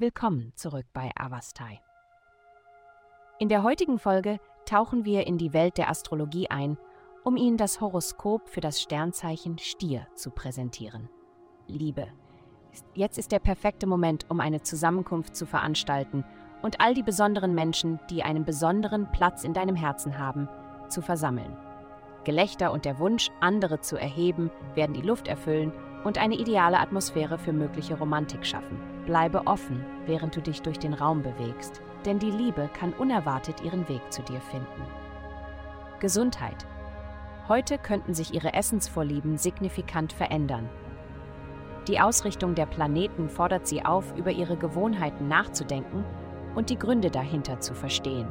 Willkommen zurück bei Avastai. In der heutigen Folge tauchen wir in die Welt der Astrologie ein, um Ihnen das Horoskop für das Sternzeichen Stier zu präsentieren. Liebe. Jetzt ist der perfekte Moment, um eine Zusammenkunft zu veranstalten und all die besonderen Menschen, die einen besonderen Platz in deinem Herzen haben, zu versammeln. Gelächter und der Wunsch, andere zu erheben, werden die Luft erfüllen und eine ideale Atmosphäre für mögliche Romantik schaffen. Bleibe offen, während du dich durch den Raum bewegst, denn die Liebe kann unerwartet ihren Weg zu dir finden. Gesundheit. Heute könnten sich ihre Essensvorlieben signifikant verändern. Die Ausrichtung der Planeten fordert sie auf, über ihre Gewohnheiten nachzudenken und die Gründe dahinter zu verstehen.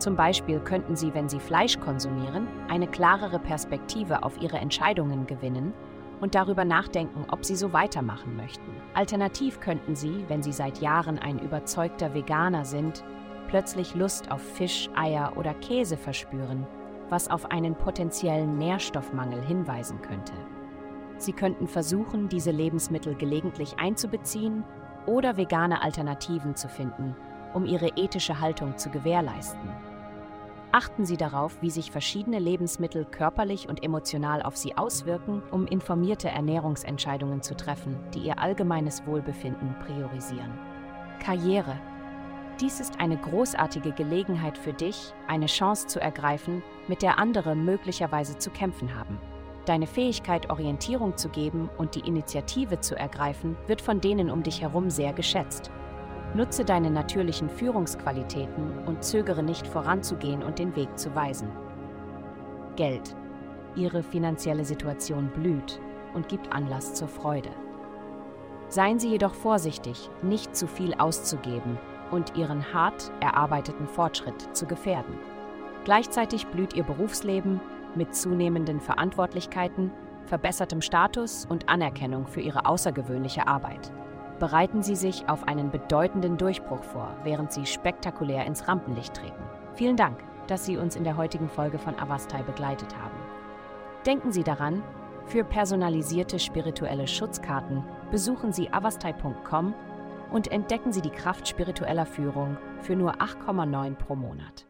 Zum Beispiel könnten Sie, wenn Sie Fleisch konsumieren, eine klarere Perspektive auf Ihre Entscheidungen gewinnen und darüber nachdenken, ob Sie so weitermachen möchten. Alternativ könnten Sie, wenn Sie seit Jahren ein überzeugter Veganer sind, plötzlich Lust auf Fisch, Eier oder Käse verspüren, was auf einen potenziellen Nährstoffmangel hinweisen könnte. Sie könnten versuchen, diese Lebensmittel gelegentlich einzubeziehen oder vegane Alternativen zu finden, um ihre ethische Haltung zu gewährleisten. Achten Sie darauf, wie sich verschiedene Lebensmittel körperlich und emotional auf Sie auswirken, um informierte Ernährungsentscheidungen zu treffen, die Ihr allgemeines Wohlbefinden priorisieren. Karriere. Dies ist eine großartige Gelegenheit für dich, eine Chance zu ergreifen, mit der andere möglicherweise zu kämpfen haben. Deine Fähigkeit, Orientierung zu geben und die Initiative zu ergreifen, wird von denen um dich herum sehr geschätzt. Nutze deine natürlichen Führungsqualitäten und zögere nicht voranzugehen und den Weg zu weisen. Geld. Ihre finanzielle Situation blüht und gibt Anlass zur Freude. Seien Sie jedoch vorsichtig, nicht zu viel auszugeben und Ihren hart erarbeiteten Fortschritt zu gefährden. Gleichzeitig blüht Ihr Berufsleben mit zunehmenden Verantwortlichkeiten, verbessertem Status und Anerkennung für Ihre außergewöhnliche Arbeit bereiten Sie sich auf einen bedeutenden Durchbruch vor, während Sie spektakulär ins Rampenlicht treten. Vielen Dank, dass Sie uns in der heutigen Folge von Avastai begleitet haben. Denken Sie daran, für personalisierte spirituelle Schutzkarten besuchen Sie avastai.com und entdecken Sie die Kraft spiritueller Führung für nur 8,9 pro Monat.